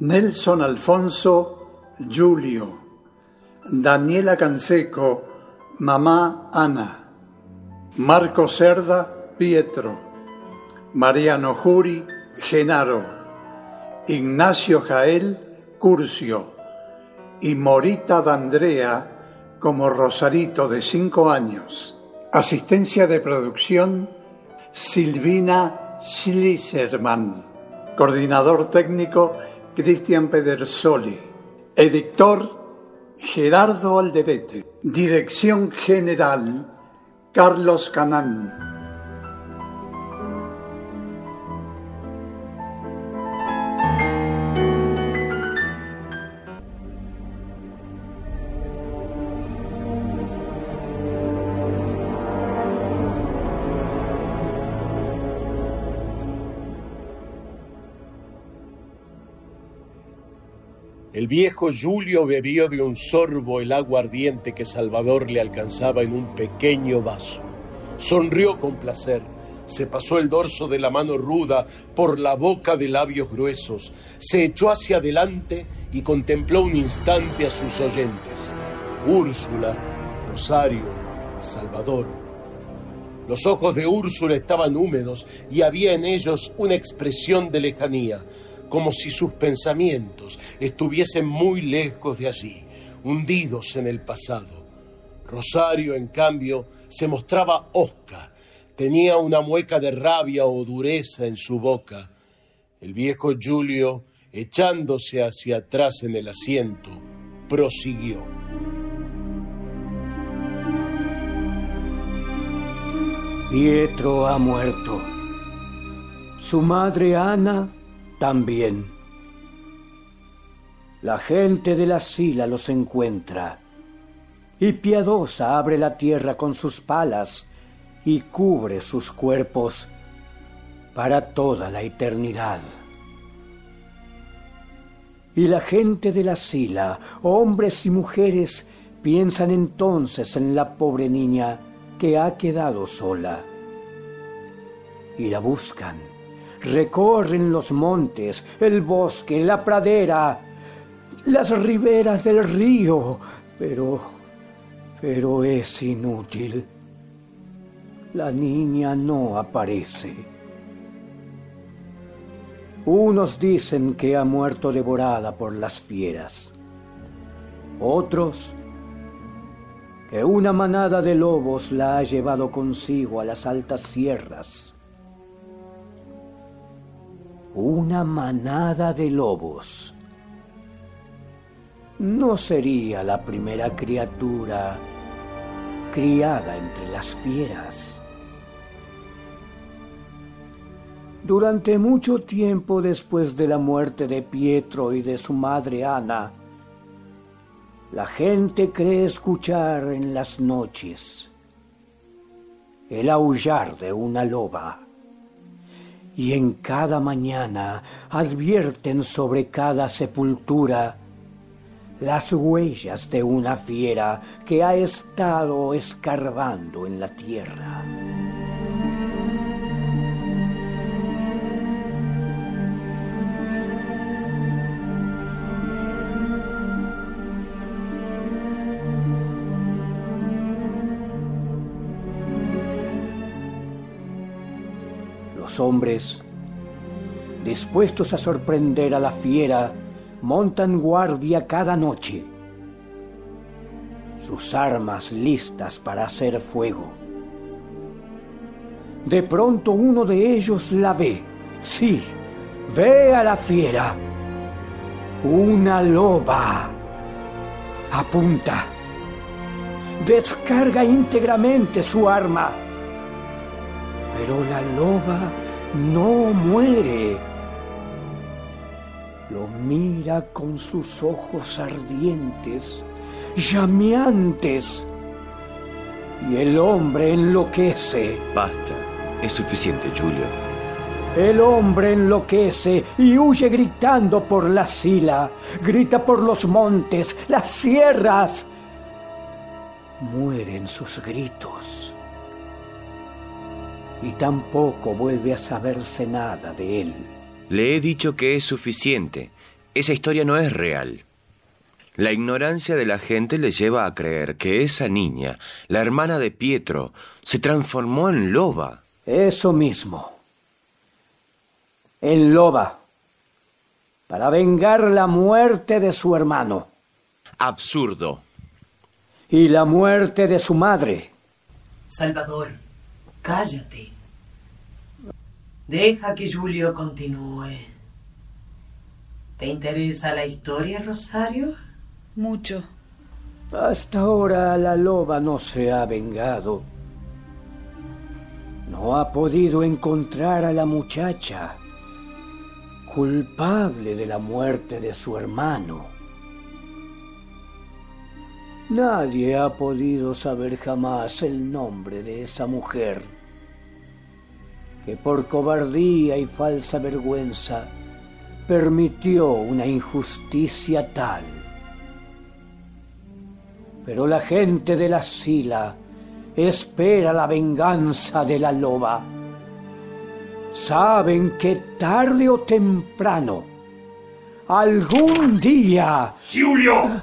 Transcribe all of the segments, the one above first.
Nelson Alfonso, Julio, Daniela Canseco, Mamá Ana, Marco Cerda, Pietro, Mariano Juri, Genaro, Ignacio Jael, Curcio y Morita D'Andrea como Rosarito de cinco años. Asistencia de producción Silvina Schliserman. Coordinador técnico Cristian Pedersoli. Editor Gerardo Alderete. Dirección general Carlos Canán. El viejo Julio bebió de un sorbo el agua ardiente que Salvador le alcanzaba en un pequeño vaso. Sonrió con placer, se pasó el dorso de la mano ruda por la boca de labios gruesos, se echó hacia adelante y contempló un instante a sus oyentes. Úrsula, Rosario, Salvador. Los ojos de Úrsula estaban húmedos y había en ellos una expresión de lejanía como si sus pensamientos estuviesen muy lejos de allí, hundidos en el pasado. Rosario, en cambio, se mostraba hosca, tenía una mueca de rabia o dureza en su boca. El viejo Julio, echándose hacia atrás en el asiento, prosiguió. Pietro ha muerto. Su madre Ana también. La gente de la sila los encuentra, y piadosa abre la tierra con sus palas y cubre sus cuerpos para toda la eternidad. Y la gente de la sila, hombres y mujeres, piensan entonces en la pobre niña que ha quedado sola y la buscan recorren los montes, el bosque, la pradera, las riberas del río, pero, pero es inútil. La niña no aparece. Unos dicen que ha muerto devorada por las fieras. Otros que una manada de lobos la ha llevado consigo a las altas sierras una manada de lobos. No sería la primera criatura criada entre las fieras. Durante mucho tiempo después de la muerte de Pietro y de su madre Ana, la gente cree escuchar en las noches el aullar de una loba y en cada mañana advierten sobre cada sepultura las huellas de una fiera que ha estado escarbando en la tierra. Hombres, dispuestos a sorprender a la fiera, montan guardia cada noche, sus armas listas para hacer fuego. De pronto uno de ellos la ve, sí, ve a la fiera, una loba, apunta, descarga íntegramente su arma, pero la loba no muere lo mira con sus ojos ardientes, llameantes, y el hombre enloquece. Basta, es suficiente, Julio. El hombre enloquece y huye gritando por la sila, grita por los montes, las sierras. Mueren sus gritos. Y tampoco vuelve a saberse nada de él. Le he dicho que es suficiente. Esa historia no es real. La ignorancia de la gente le lleva a creer que esa niña, la hermana de Pietro, se transformó en loba. Eso mismo. En loba. Para vengar la muerte de su hermano. Absurdo. Y la muerte de su madre. Salvador, cállate. Deja que Julio continúe. ¿Te interesa la historia, Rosario? Mucho. Hasta ahora la loba no se ha vengado. No ha podido encontrar a la muchacha culpable de la muerte de su hermano. Nadie ha podido saber jamás el nombre de esa mujer que por cobardía y falsa vergüenza permitió una injusticia tal. Pero la gente de la sila espera la venganza de la loba. Saben que tarde o temprano, algún día... ¡Julio!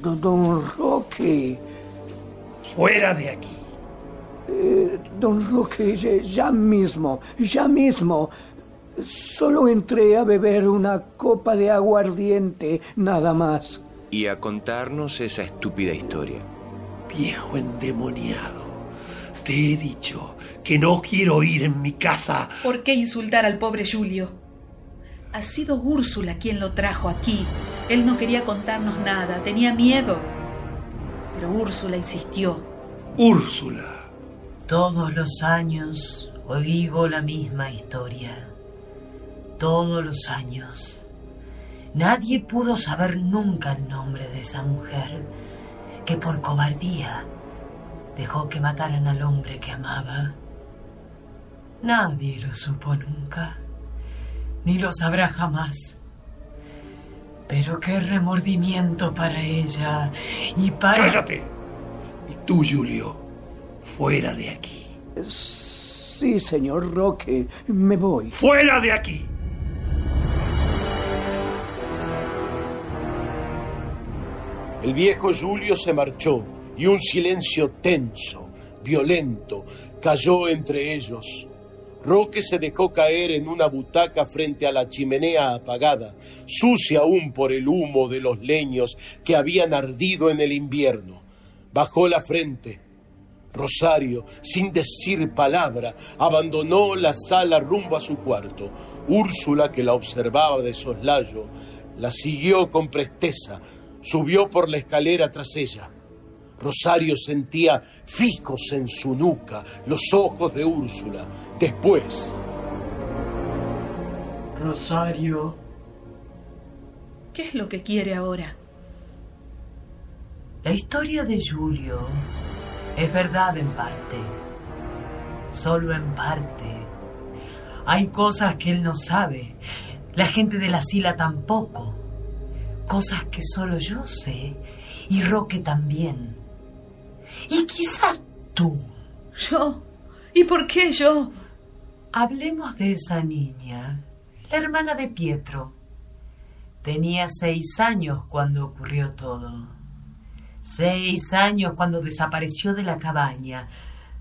Don, don Roque. Fuera de aquí. Eh, don Roque, ya mismo, ya mismo. Solo entré a beber una copa de aguardiente, nada más. Y a contarnos esa estúpida historia. Viejo endemoniado, te he dicho que no quiero ir en mi casa. ¿Por qué insultar al pobre Julio? Ha sido Úrsula quien lo trajo aquí. Él no quería contarnos nada, tenía miedo. Pero Úrsula insistió. Úrsula. Todos los años oigo la misma historia. Todos los años. Nadie pudo saber nunca el nombre de esa mujer que por cobardía dejó que mataran al hombre que amaba. Nadie lo supo nunca, ni lo sabrá jamás. Pero qué remordimiento para ella y para... ¡Cállate! Y tú, Julio, fuera de aquí. Sí, señor Roque, me voy. ¡Fuera de aquí! El viejo Julio se marchó y un silencio tenso, violento, cayó entre ellos. Roque se dejó caer en una butaca frente a la chimenea apagada, sucia aún por el humo de los leños que habían ardido en el invierno. Bajó la frente. Rosario, sin decir palabra, abandonó la sala rumbo a su cuarto. Úrsula, que la observaba de soslayo, la siguió con presteza, subió por la escalera tras ella. Rosario sentía fijos en su nuca los ojos de Úrsula. Después... Rosario. ¿Qué es lo que quiere ahora? La historia de Julio es verdad en parte. Solo en parte. Hay cosas que él no sabe. La gente de la sila tampoco. Cosas que solo yo sé. Y Roque también. Y quizás tú. ¿Yo? ¿Y por qué yo? Hablemos de esa niña, la hermana de Pietro. Tenía seis años cuando ocurrió todo. Seis años cuando desapareció de la cabaña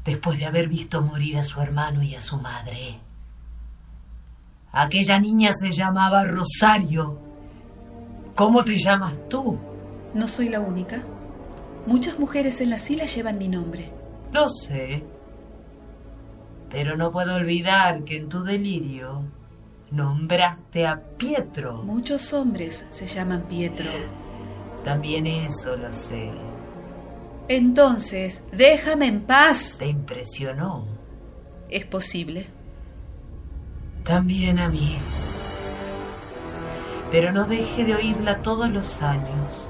después de haber visto morir a su hermano y a su madre. Aquella niña se llamaba Rosario ¿Cómo te llamas tú? No soy la única. Muchas mujeres en la sila llevan mi nombre. Lo sé. Pero no puedo olvidar que en tu delirio nombraste a Pietro. Muchos hombres se llaman Pietro. También eso lo sé. Entonces, déjame en paz. ¿Te impresionó? Es posible. También a mí. Pero no deje de oírla todos los años.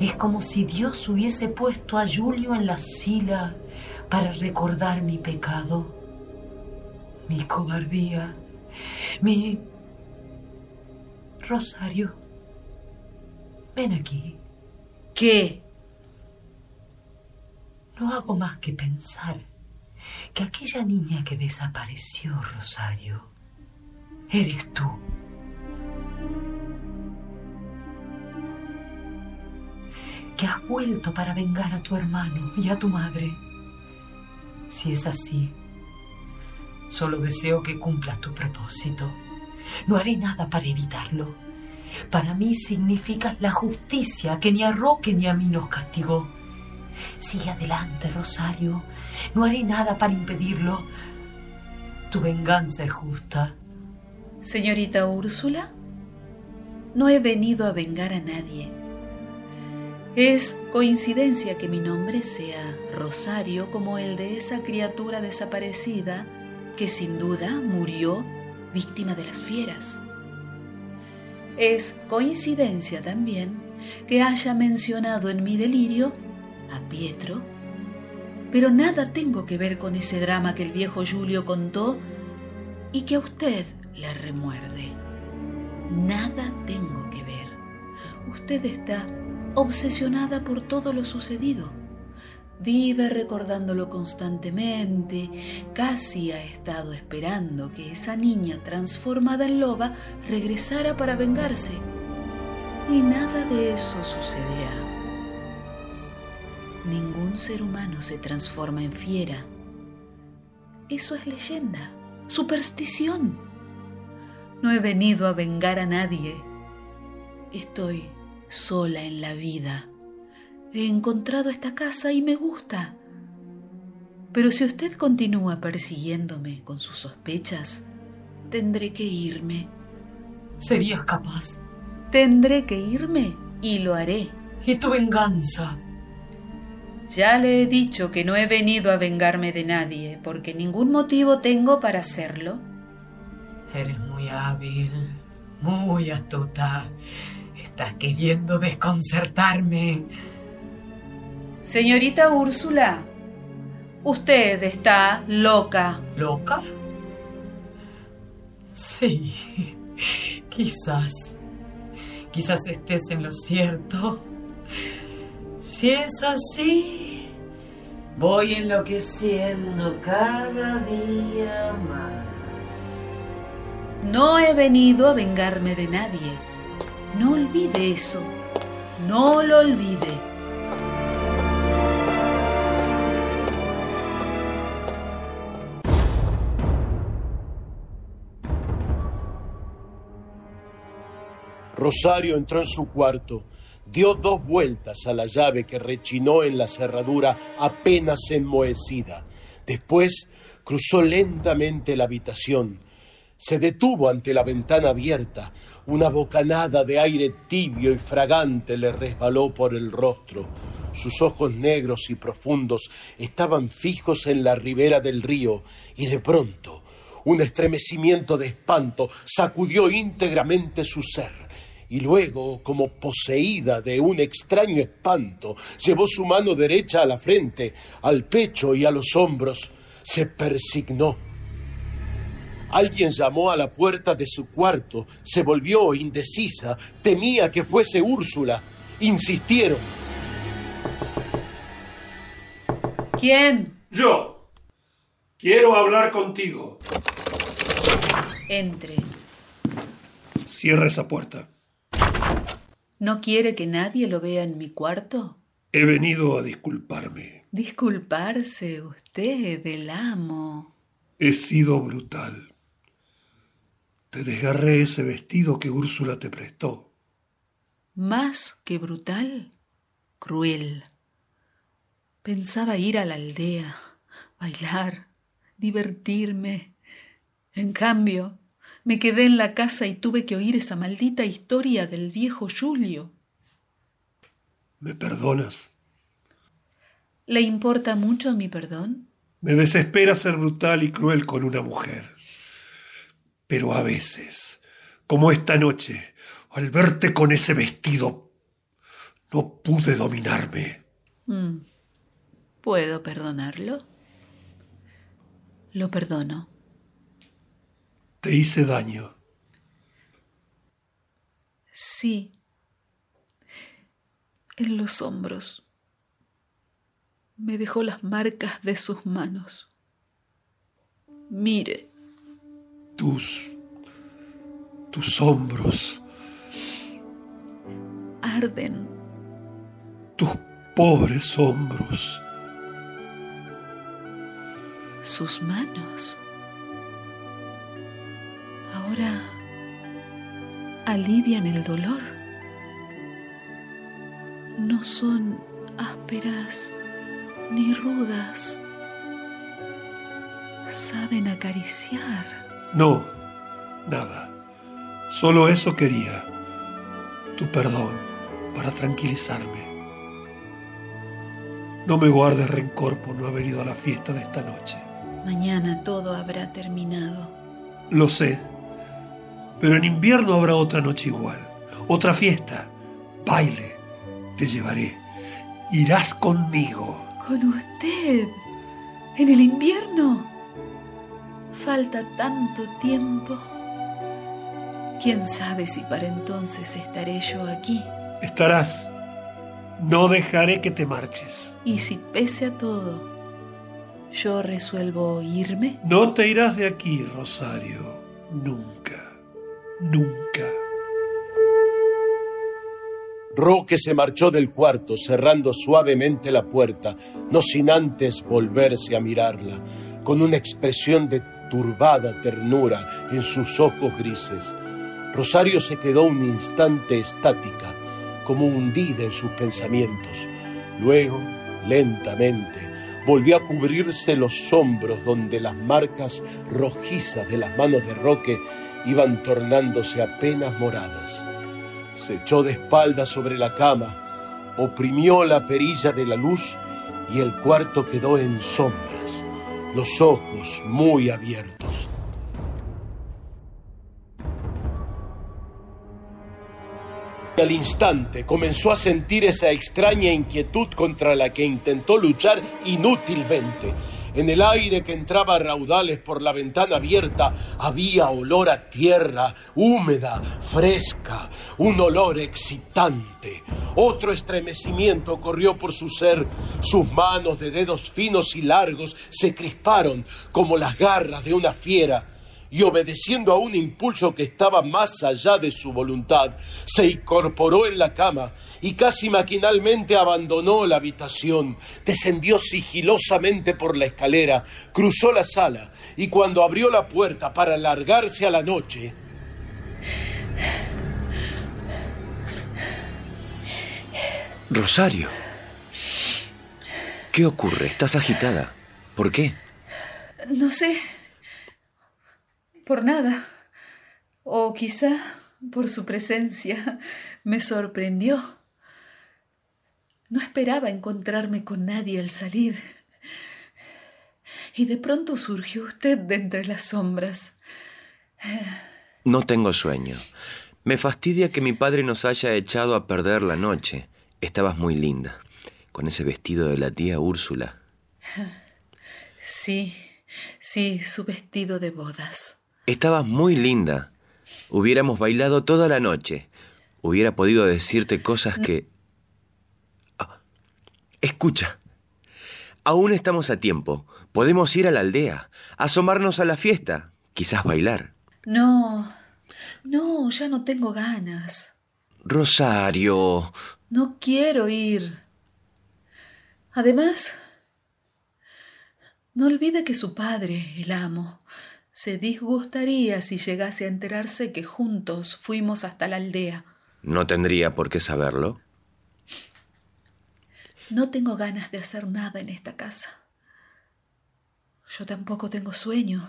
Es como si Dios hubiese puesto a Julio en la sila para recordar mi pecado, mi cobardía, mi... Rosario, ven aquí. ¿Qué? No hago más que pensar que aquella niña que desapareció, Rosario, eres tú. Que has vuelto para vengar a tu hermano y a tu madre. Si es así, solo deseo que cumplas tu propósito. No haré nada para evitarlo. Para mí significas la justicia que ni a Roque ni a mí nos castigó. Sigue adelante, Rosario. No haré nada para impedirlo. Tu venganza es justa. Señorita Úrsula, no he venido a vengar a nadie. Es coincidencia que mi nombre sea Rosario como el de esa criatura desaparecida que sin duda murió víctima de las fieras. Es coincidencia también que haya mencionado en mi delirio a Pietro, pero nada tengo que ver con ese drama que el viejo Julio contó y que a usted le remuerde. Nada tengo que ver. Usted está obsesionada por todo lo sucedido. Vive recordándolo constantemente, casi ha estado esperando que esa niña transformada en loba regresara para vengarse. Y nada de eso sucederá. Ningún ser humano se transforma en fiera. Eso es leyenda, superstición. No he venido a vengar a nadie. Estoy sola en la vida. He encontrado esta casa y me gusta. Pero si usted continúa persiguiéndome con sus sospechas, tendré que irme. ¿Serías capaz? Tendré que irme y lo haré. ¿Y tu venganza? Ya le he dicho que no he venido a vengarme de nadie, porque ningún motivo tengo para hacerlo. Eres muy hábil, muy astuta. Estás queriendo desconcertarme. Señorita Úrsula, usted está loca. ¿Loca? Sí, quizás. Quizás estés en lo cierto. Si es así, voy enloqueciendo cada día más. No he venido a vengarme de nadie. No olvide eso. No lo olvide. Rosario entró en su cuarto, dio dos vueltas a la llave que rechinó en la cerradura apenas enmohecida. Después cruzó lentamente la habitación. Se detuvo ante la ventana abierta. Una bocanada de aire tibio y fragante le resbaló por el rostro. Sus ojos negros y profundos estaban fijos en la ribera del río y de pronto un estremecimiento de espanto sacudió íntegramente su ser y luego, como poseída de un extraño espanto, llevó su mano derecha a la frente, al pecho y a los hombros. Se persignó. Alguien llamó a la puerta de su cuarto, se volvió indecisa, temía que fuese Úrsula. Insistieron. ¿Quién? Yo. Quiero hablar contigo. Entre. Cierra esa puerta. ¿No quiere que nadie lo vea en mi cuarto? He venido a disculparme. Disculparse usted del amo. He sido brutal. Te desgarré ese vestido que Úrsula te prestó. más que brutal, cruel. Pensaba ir a la aldea, bailar, divertirme. En cambio, me quedé en la casa y tuve que oír esa maldita historia del viejo Julio. ¿Me perdonas? ¿Le importa mucho mi perdón? Me desespera ser brutal y cruel con una mujer. Pero a veces, como esta noche, al verte con ese vestido, no pude dominarme. Mm. ¿Puedo perdonarlo? Lo perdono. Te hice daño. Sí. En los hombros. Me dejó las marcas de sus manos. Mire. Tus. tus hombros. Arden. Tus pobres hombros. Sus manos ahora alivian el dolor. No son ásperas ni rudas. Saben acariciar. No, nada. Solo eso quería. Tu perdón para tranquilizarme. No me guardes rencor por no haber ido a la fiesta de esta noche. Mañana todo habrá terminado. Lo sé. Pero en invierno habrá otra noche igual, otra fiesta, baile. Te llevaré. Irás conmigo. ¿Con usted? ¿En el invierno? Falta tanto tiempo. ¿Quién sabe si para entonces estaré yo aquí? Estarás. No dejaré que te marches. ¿Y si pese a todo, yo resuelvo irme? No te irás de aquí, Rosario. Nunca nunca. Roque se marchó del cuarto, cerrando suavemente la puerta, no sin antes volverse a mirarla, con una expresión de turbada ternura en sus ojos grises. Rosario se quedó un instante estática, como hundida en sus pensamientos. Luego, lentamente, volvió a cubrirse los hombros donde las marcas rojizas de las manos de Roque iban tornándose apenas moradas. Se echó de espaldas sobre la cama, oprimió la perilla de la luz y el cuarto quedó en sombras, los ojos muy abiertos. Al instante comenzó a sentir esa extraña inquietud contra la que intentó luchar inútilmente en el aire que entraba a raudales por la ventana abierta había olor a tierra húmeda, fresca, un olor excitante. Otro estremecimiento corrió por su ser. Sus manos de dedos finos y largos se crisparon como las garras de una fiera y obedeciendo a un impulso que estaba más allá de su voluntad, se incorporó en la cama y casi maquinalmente abandonó la habitación, descendió sigilosamente por la escalera, cruzó la sala y cuando abrió la puerta para largarse a la noche, Rosario, ¿qué ocurre? ¿Estás agitada? ¿Por qué? No sé por nada. O quizá por su presencia me sorprendió. No esperaba encontrarme con nadie al salir. Y de pronto surgió usted de entre las sombras. No tengo sueño. Me fastidia que mi padre nos haya echado a perder la noche. Estabas muy linda, con ese vestido de la tía Úrsula. Sí, sí, su vestido de bodas. Estabas muy linda. Hubiéramos bailado toda la noche. Hubiera podido decirte cosas que... Ah, escucha. Aún estamos a tiempo. Podemos ir a la aldea, asomarnos a la fiesta, quizás bailar. No, no, ya no tengo ganas. Rosario. No quiero ir. Además, no olvide que su padre, el amo, se disgustaría si llegase a enterarse que juntos fuimos hasta la aldea. ¿No tendría por qué saberlo? No tengo ganas de hacer nada en esta casa. Yo tampoco tengo sueño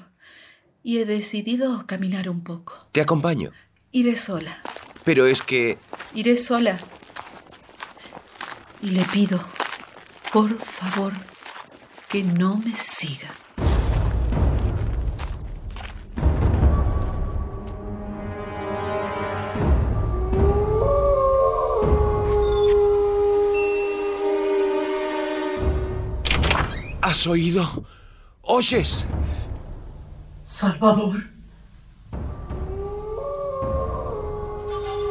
y he decidido caminar un poco. Te acompaño. Iré sola. Pero es que... Iré sola. Y le pido, por favor, que no me siga. ¿Has oído? ¿Oyes? Salvador.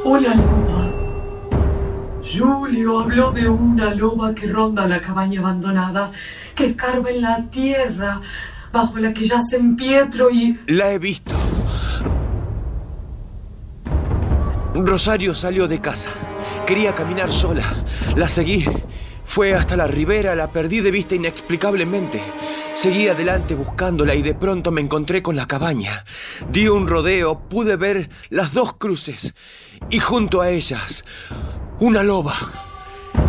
Hola, loba. Julio habló de una loba que ronda la cabaña abandonada, que escarba en la tierra, bajo la que yacen Pietro y... La he visto. Rosario salió de casa. Quería caminar sola. La seguí. Fue hasta la ribera, la perdí de vista inexplicablemente. Seguí adelante buscándola y de pronto me encontré con la cabaña. Di un rodeo, pude ver las dos cruces y junto a ellas una loba,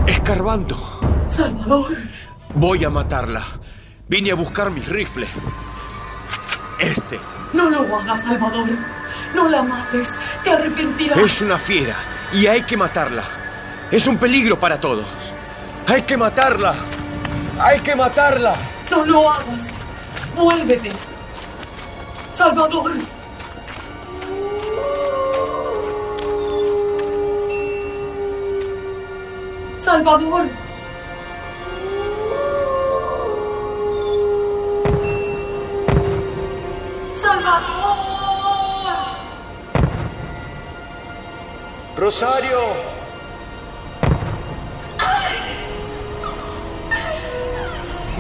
escarbando. Salvador. Voy a matarla. Vine a buscar mis rifles. Este. No lo hagas, Salvador. No la mates. Te arrepentirás. Es una fiera y hay que matarla. Es un peligro para todos. Hay que matarla. Hay que matarla. No lo hagas. Vuélvete. Salvador. Salvador. Salvador. Rosario.